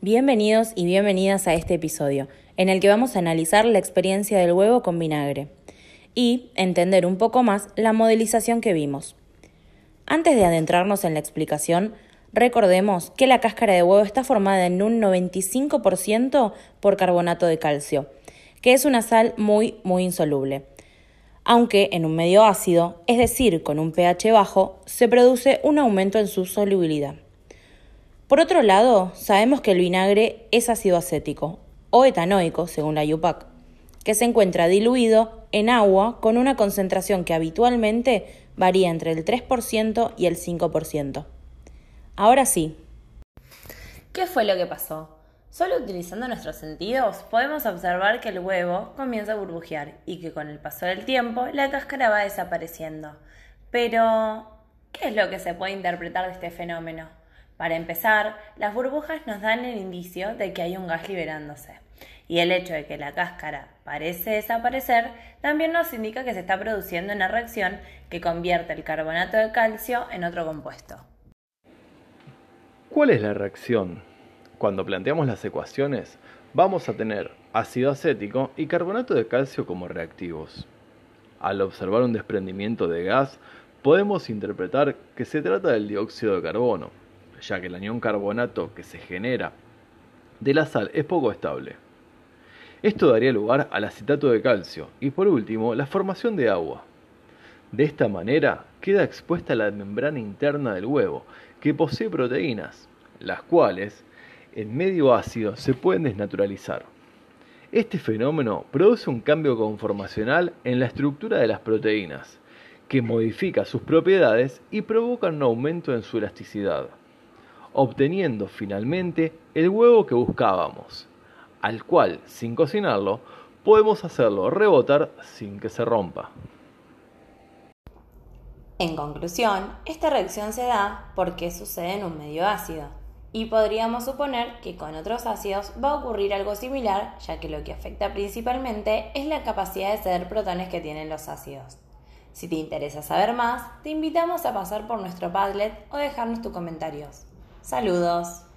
Bienvenidos y bienvenidas a este episodio, en el que vamos a analizar la experiencia del huevo con vinagre y entender un poco más la modelización que vimos. Antes de adentrarnos en la explicación, recordemos que la cáscara de huevo está formada en un 95% por carbonato de calcio, que es una sal muy, muy insoluble. Aunque en un medio ácido, es decir, con un pH bajo, se produce un aumento en su solubilidad. Por otro lado, sabemos que el vinagre es ácido acético o etanoico, según la IUPAC, que se encuentra diluido en agua con una concentración que habitualmente varía entre el 3% y el 5%. Ahora sí. ¿Qué fue lo que pasó? Solo utilizando nuestros sentidos podemos observar que el huevo comienza a burbujear y que con el paso del tiempo la cáscara va desapareciendo. Pero, ¿qué es lo que se puede interpretar de este fenómeno? Para empezar, las burbujas nos dan el indicio de que hay un gas liberándose. Y el hecho de que la cáscara parece desaparecer también nos indica que se está produciendo una reacción que convierte el carbonato de calcio en otro compuesto. ¿Cuál es la reacción? Cuando planteamos las ecuaciones, vamos a tener ácido acético y carbonato de calcio como reactivos. Al observar un desprendimiento de gas, podemos interpretar que se trata del dióxido de carbono, ya que el anión carbonato que se genera de la sal es poco estable. Esto daría lugar al acetato de calcio y por último la formación de agua. De esta manera queda expuesta la membrana interna del huevo, que posee proteínas, las cuales en medio ácido se pueden desnaturalizar. Este fenómeno produce un cambio conformacional en la estructura de las proteínas, que modifica sus propiedades y provoca un aumento en su elasticidad obteniendo finalmente el huevo que buscábamos, al cual, sin cocinarlo, podemos hacerlo rebotar sin que se rompa. En conclusión, esta reacción se da porque sucede en un medio ácido, y podríamos suponer que con otros ácidos va a ocurrir algo similar, ya que lo que afecta principalmente es la capacidad de ceder protones que tienen los ácidos. Si te interesa saber más, te invitamos a pasar por nuestro Padlet o dejarnos tus comentarios. Saludos.